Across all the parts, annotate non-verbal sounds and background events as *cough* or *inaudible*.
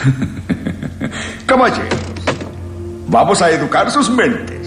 *laughs* Caballeros, vamos a educar sus mentes.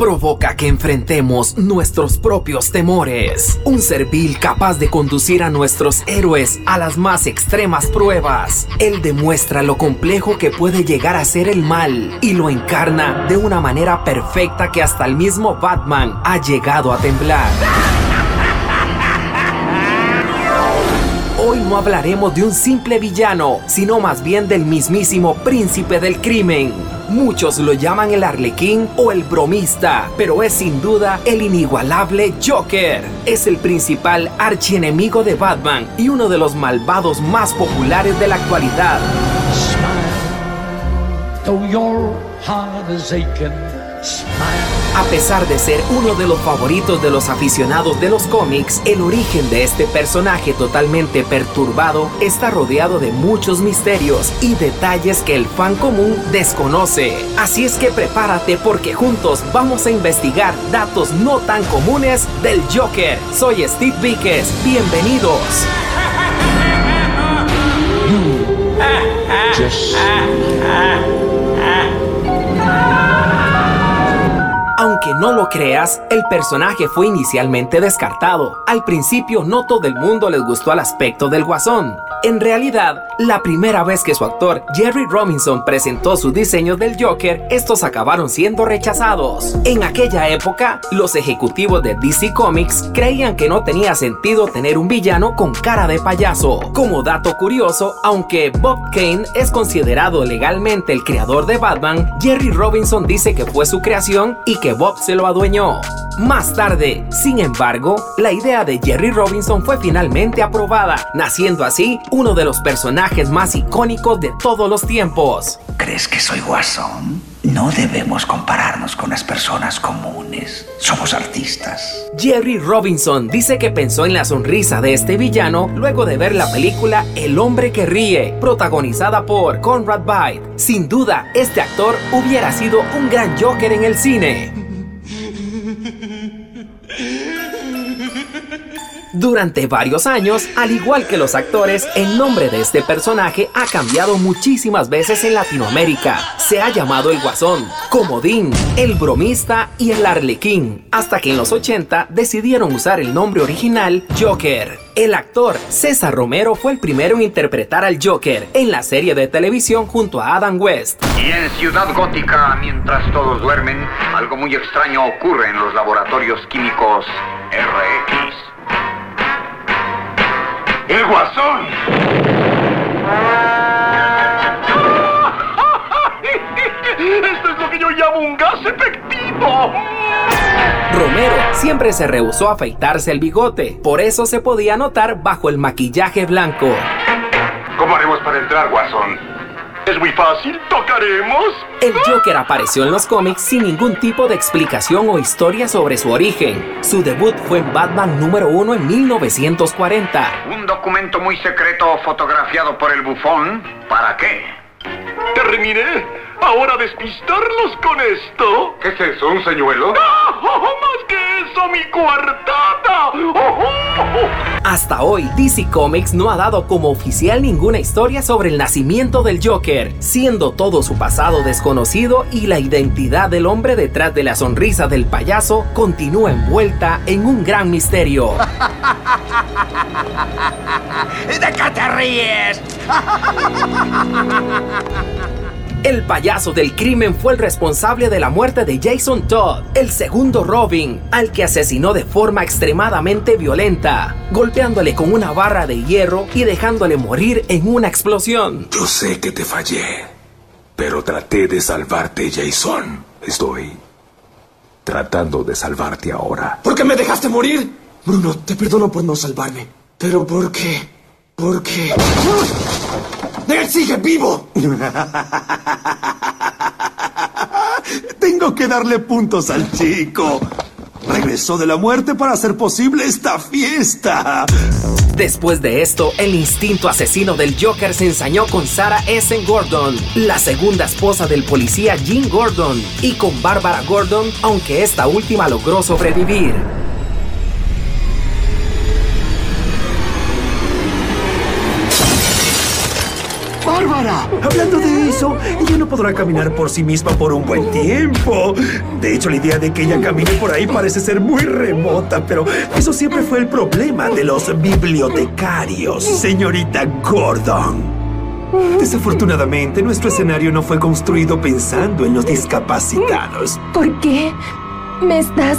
provoca que enfrentemos nuestros propios temores. Un servil capaz de conducir a nuestros héroes a las más extremas pruebas. Él demuestra lo complejo que puede llegar a ser el mal y lo encarna de una manera perfecta que hasta el mismo Batman ha llegado a temblar. No hablaremos de un simple villano, sino más bien del mismísimo príncipe del crimen Muchos lo llaman el arlequín o el bromista, pero es sin duda el inigualable Joker. Es el principal archienemigo de Batman y uno de los malvados más populares de la actualidad. A pesar de ser uno de los favoritos de los aficionados de los cómics, el origen de este personaje totalmente perturbado está rodeado de muchos misterios y detalles que el fan común desconoce. Así es que prepárate porque juntos vamos a investigar datos no tan comunes del Joker. Soy Steve Víquez, bienvenidos. *laughs* no lo creas, el personaje fue inicialmente descartado. Al principio no todo el mundo les gustó el aspecto del guasón. En realidad, la primera vez que su actor Jerry Robinson presentó su diseño del Joker, estos acabaron siendo rechazados. En aquella época, los ejecutivos de DC Comics creían que no tenía sentido tener un villano con cara de payaso. Como dato curioso, aunque Bob Kane es considerado legalmente el creador de Batman, Jerry Robinson dice que fue su creación y que Bob se lo adueñó. Más tarde, sin embargo, la idea de Jerry Robinson fue finalmente aprobada, naciendo así uno de los personajes más icónicos de todos los tiempos. ¿Crees que soy guasón? No debemos compararnos con las personas comunes. Somos artistas. Jerry Robinson dice que pensó en la sonrisa de este villano luego de ver la película El hombre que ríe, protagonizada por Conrad Byte. Sin duda, este actor hubiera sido un gran Joker en el cine. Durante varios años, al igual que los actores, el nombre de este personaje ha cambiado muchísimas veces en Latinoamérica. Se ha llamado el Guasón, Comodín, el Bromista y el Arlequín, hasta que en los 80 decidieron usar el nombre original Joker. El actor César Romero fue el primero en interpretar al Joker en la serie de televisión junto a Adam West. Y en Ciudad Gótica, mientras todos duermen, algo muy extraño ocurre en los laboratorios químicos RX. ¡El guasón! ¡Esto es lo que yo llamo un gas efectivo! Romero siempre se rehusó a afeitarse el bigote, por eso se podía notar bajo el maquillaje blanco. ¿Cómo haremos para entrar, guasón? Es muy fácil, tocaremos. El Joker apareció en los cómics sin ningún tipo de explicación o historia sobre su origen. Su debut fue en Batman número 1 en 1940. Un documento muy secreto fotografiado por el bufón. ¿Para qué? Terminé. Ahora despistarlos con esto. ¿Qué es eso? ¿Un señuelo? ¡Oh, ¡Más que eso, mi cuartata! Hasta hoy, DC Comics no ha dado como oficial ninguna historia sobre el nacimiento del Joker, siendo todo su pasado desconocido y la identidad del hombre detrás de la sonrisa del payaso continúa envuelta en un gran misterio. *laughs* ¿De qué te ríes? *laughs* El payaso del crimen fue el responsable de la muerte de Jason Todd, el segundo Robin, al que asesinó de forma extremadamente violenta, golpeándole con una barra de hierro y dejándole morir en una explosión. Yo sé que te fallé, pero traté de salvarte, Jason. Estoy tratando de salvarte ahora. ¿Por qué me dejaste morir? Bruno, te perdono por no salvarme. ¿Pero por qué? ¿Por qué? ¡Él sigue vivo! Tengo que darle puntos al chico. Regresó de la muerte para hacer posible esta fiesta. Después de esto, el instinto asesino del Joker se ensañó con Sarah Essen Gordon, la segunda esposa del policía Jim Gordon, y con Barbara Gordon, aunque esta última logró sobrevivir. Ahora. Hablando de eso, ella no podrá caminar por sí misma por un buen tiempo. De hecho, la idea de que ella camine por ahí parece ser muy remota, pero eso siempre fue el problema de los bibliotecarios, señorita Gordon. Desafortunadamente, nuestro escenario no fue construido pensando en los discapacitados. ¿Por qué me estás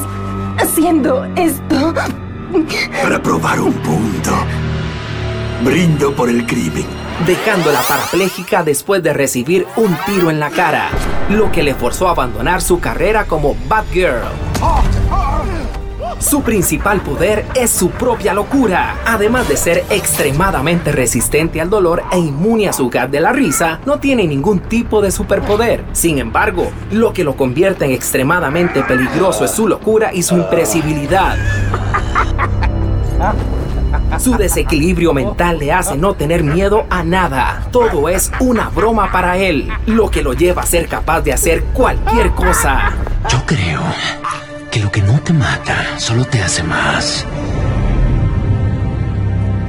haciendo esto? Para probar un punto. Brindo por el crimen. Dejándola parapléjica después de recibir un tiro en la cara, lo que le forzó a abandonar su carrera como Batgirl. Su principal poder es su propia locura. Además de ser extremadamente resistente al dolor e inmune a su gas de la risa, no tiene ningún tipo de superpoder. Sin embargo, lo que lo convierte en extremadamente peligroso es su locura y su impresibilidad. *laughs* Su desequilibrio mental le hace no tener miedo a nada. Todo es una broma para él, lo que lo lleva a ser capaz de hacer cualquier cosa. Yo creo que lo que no te mata solo te hace más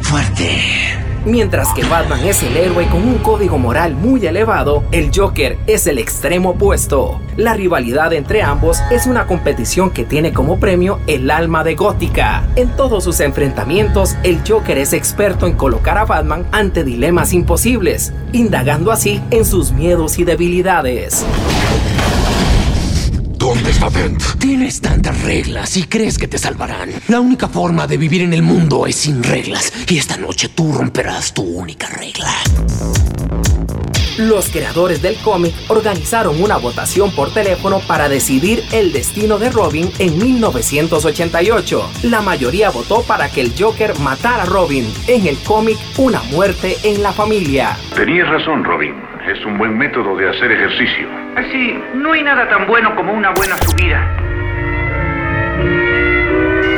fuerte. Mientras que Batman es el héroe con un código moral muy elevado, el Joker es el extremo opuesto. La rivalidad entre ambos es una competición que tiene como premio el alma de Gótica. En todos sus enfrentamientos, el Joker es experto en colocar a Batman ante dilemas imposibles, indagando así en sus miedos y debilidades. ¿Dónde está Dent? Tienes tantas reglas y crees que te salvarán. La única forma de vivir en el mundo es sin reglas. Y esta noche tú romperás tu única regla. Los creadores del cómic organizaron una votación por teléfono para decidir el destino de Robin en 1988. La mayoría votó para que el Joker matara a Robin. En el cómic, una muerte en la familia. Tenías razón, Robin. Es un buen método de hacer ejercicio. Así, no hay nada tan bueno como una buena subida.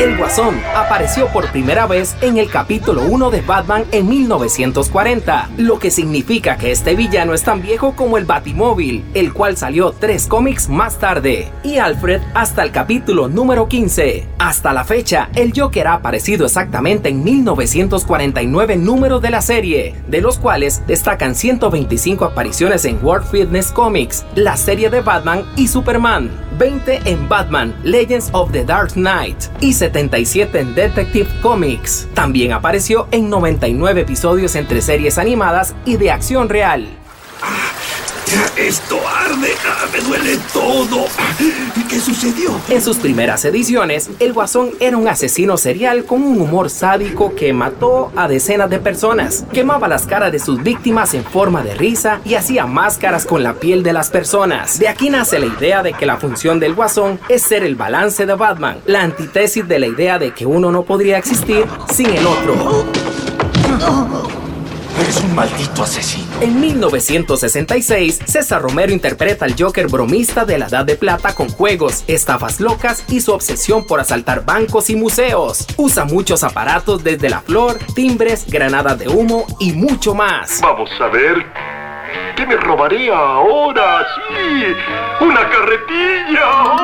El Guasón apareció por primera vez en el capítulo 1 de Batman en 1940, lo que significa que este villano es tan viejo como el Batimóvil, el cual salió tres cómics más tarde, y Alfred hasta el capítulo número 15. Hasta la fecha, el Joker ha aparecido exactamente en 1949 números de la serie, de los cuales destacan 125 apariciones en World Fitness Comics, la serie de Batman y Superman, 20 en Batman Legends of the Dark Knight y 77 en Detective Comics. También apareció en 99 episodios entre series animadas y de acción real. Esto arde, ah, me duele todo. ¿Qué sucedió? En sus primeras ediciones, el Guasón era un asesino serial con un humor sádico que mató a decenas de personas, quemaba las caras de sus víctimas en forma de risa y hacía máscaras con la piel de las personas. De aquí nace la idea de que la función del Guasón es ser el balance de Batman, la antítesis de la idea de que uno no podría existir sin el otro. Eres un maldito asesino. En 1966, César Romero interpreta al Joker bromista de la Edad de Plata con juegos, estafas locas y su obsesión por asaltar bancos y museos. Usa muchos aparatos desde la flor, timbres, granadas de humo y mucho más. Vamos a ver. ¿Qué me robaría ahora? ¡Sí! ¡Una carretilla!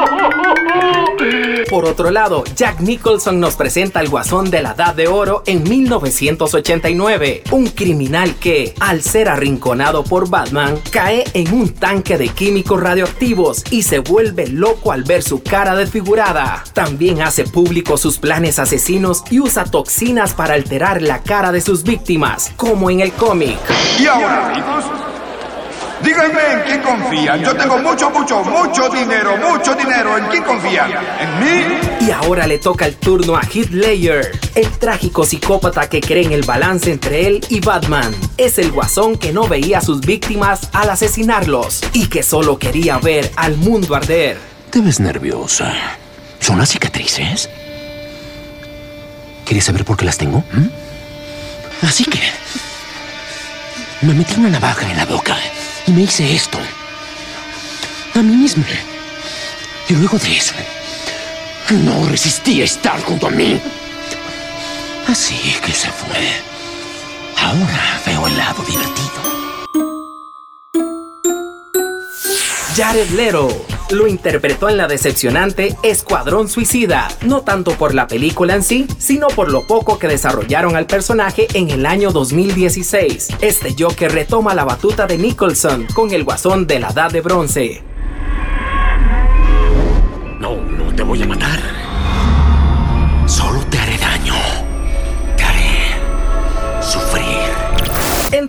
Por otro lado, Jack Nicholson nos presenta al Guasón de la Edad de Oro en 1989, un criminal que, al ser arrinconado por Batman, cae en un tanque de químicos radioactivos y se vuelve loco al ver su cara desfigurada. También hace público sus planes asesinos y usa toxinas para alterar la cara de sus víctimas, como en el cómic. Y ahora, amigos, díganme en quién confían. Yo tengo mucho, mucho, mucho dinero, mucho dinero. ¿En quién confían? ¿En mí? Y ahora le toca el turno a Heath Ledger, el trágico psicópata que cree en el balance entre él y Batman. Es el guasón que no veía a sus víctimas al asesinarlos y que solo quería ver al mundo arder. Te ves nerviosa. ¿Son las cicatrices? ¿Quieres saber por qué las tengo? ¿Mm? Así que... Me metí una navaja en la boca y me hice esto. A mí misma. Y luego de eso... No resistí estar junto a mí. Así que se fue. Ahora veo el lado divertido. Jared Leto, lo interpretó en la decepcionante Escuadrón Suicida, no tanto por la película en sí, sino por lo poco que desarrollaron al personaje en el año 2016. Este Joker retoma la batuta de Nicholson con el guasón de la Edad de Bronce. No, no te voy a matar.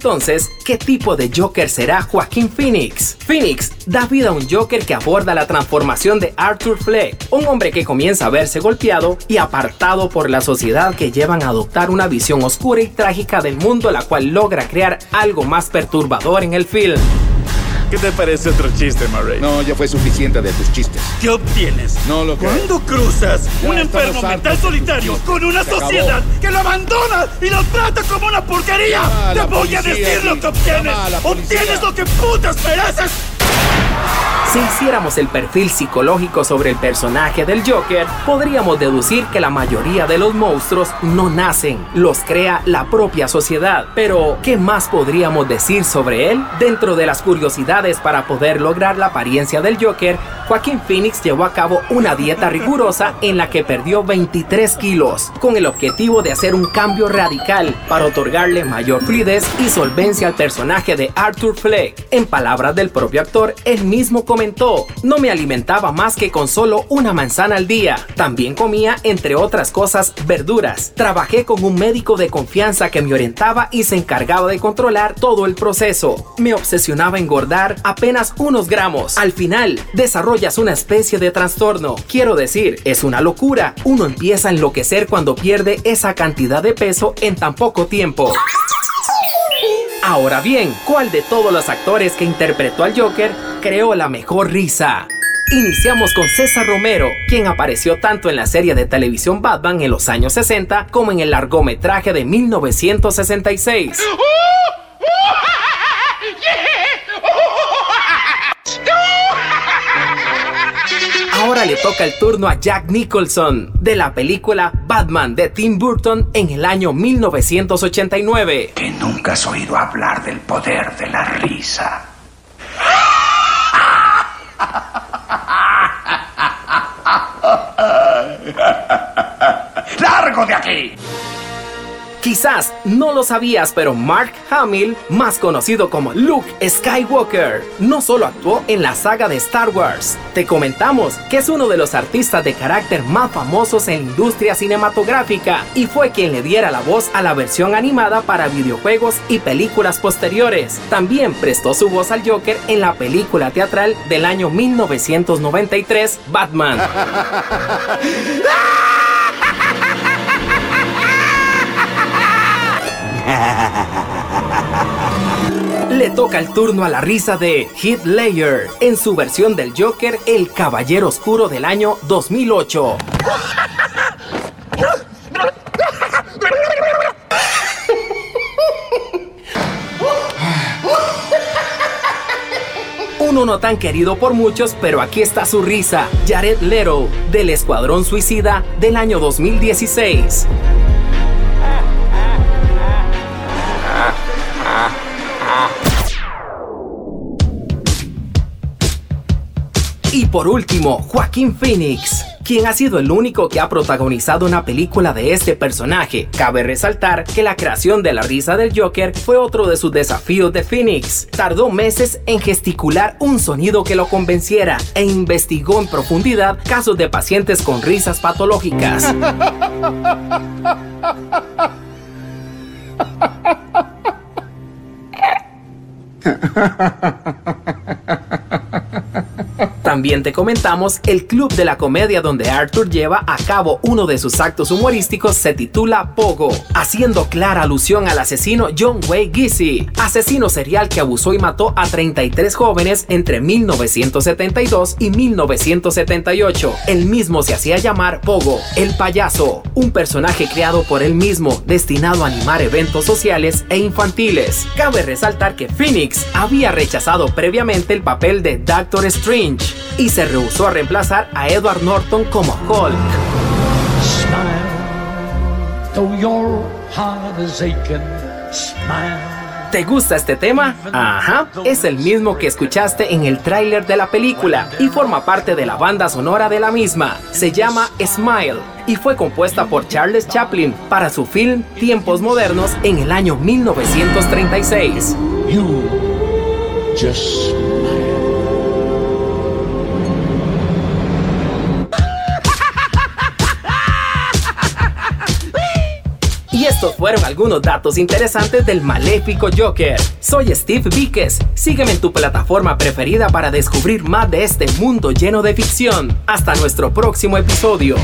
Entonces, ¿qué tipo de Joker será Joaquín Phoenix? Phoenix da vida a un Joker que aborda la transformación de Arthur Fleck, un hombre que comienza a verse golpeado y apartado por la sociedad que llevan a adoptar una visión oscura y trágica del mundo, la cual logra crear algo más perturbador en el film. ¿Qué te parece otro chiste, Murray? No, ya fue suficiente de tus chistes. ¿Qué obtienes? No lo creo. Cuando cruzas Ya un enfermo mental solitario con una Se acabó. sociedad que lo abandona y lo trata como una porquería, te voy a decir lo que obtienes. Obtienes lo que putas mereces. Si hiciéramos el perfil psicológico sobre el personaje del Joker, podríamos deducir que la mayoría de los monstruos no nacen, los crea la propia sociedad. Pero, ¿qué más podríamos decir sobre él? Dentro de las curiosidades para poder lograr la apariencia del Joker, Joaquín Phoenix llevó a cabo una dieta rigurosa en la que perdió 23 kilos, con el objetivo de hacer un cambio radical para otorgarle mayor fluidez y solvencia al personaje de Arthur Fleck. En palabras del propio actor, él mismo no me alimentaba más que con solo una manzana al día. También comía, entre otras cosas, verduras. Trabajé con un médico de confianza que me orientaba y se encargaba de controlar todo el proceso. Me obsesionaba engordar apenas unos gramos. Al final, desarrollas una especie de trastorno. Quiero decir, es una locura. Uno empieza a enloquecer cuando pierde esa cantidad de peso en tan poco tiempo. Ahora bien, ¿cuál de todos los actores que interpretó al Joker creó la mejor risa? Iniciamos con César Romero, quien apareció tanto en la serie de televisión Batman en los años 60 como en el largometraje de 1966. Ahora le toca el turno a Jack Nicholson, de la película Batman de Tim Burton en el año 1989. Que nunca has oído hablar del poder de la risa. ¡Largo de aquí! Quizás no lo sabías, pero Mark Hamill, más conocido como Luke Skywalker, no solo actuó en la saga de Star Wars. Te comentamos que es uno de los artistas de carácter más famosos en la industria cinematográfica y fue quien le diera la voz a la versión animada para videojuegos y películas posteriores. También prestó su voz al Joker en la película teatral del año 1993, Batman. *laughs* Le toca el turno a la risa de Heath Ledger en su versión del Joker, El Caballero Oscuro del año 2008. Uno no tan querido por muchos, pero aquí está su risa, Jared Leto, del Escuadrón Suicida del año 2016. Por último, Joaquín Phoenix, quien ha sido el único que ha protagonizado una película de este personaje. Cabe resaltar que la creación de la risa del Joker fue otro de sus desafíos de Phoenix. Tardó meses en gesticular un sonido que lo convenciera e investigó en profundidad casos de pacientes con risas patológicas. *laughs* También te comentamos el club de la comedia donde Arthur lleva a cabo uno de sus actos humorísticos se titula Pogo, haciendo clara alusión al asesino John Wayne Gacy, asesino serial que abusó y mató a 33 jóvenes entre 1972 y 1978. Él mismo se hacía llamar Pogo, el payaso, un personaje creado por él mismo destinado a animar eventos sociales e infantiles. Cabe resaltar que Phoenix había rechazado previamente el papel de Doctor Strange y se rehusó a reemplazar a Edward Norton como Hulk. ¿Te gusta este tema? Ajá, es el mismo que escuchaste en el tráiler de la película y forma parte de la banda sonora de la misma. Se llama Smile y fue compuesta por Charles Chaplin para su film Tiempos Modernos en el año 1936. Y estos fueron algunos datos interesantes del maléfico Joker. Soy Steve Víquez. Sígueme en tu plataforma preferida para descubrir más de este mundo lleno de ficción. Hasta nuestro próximo episodio.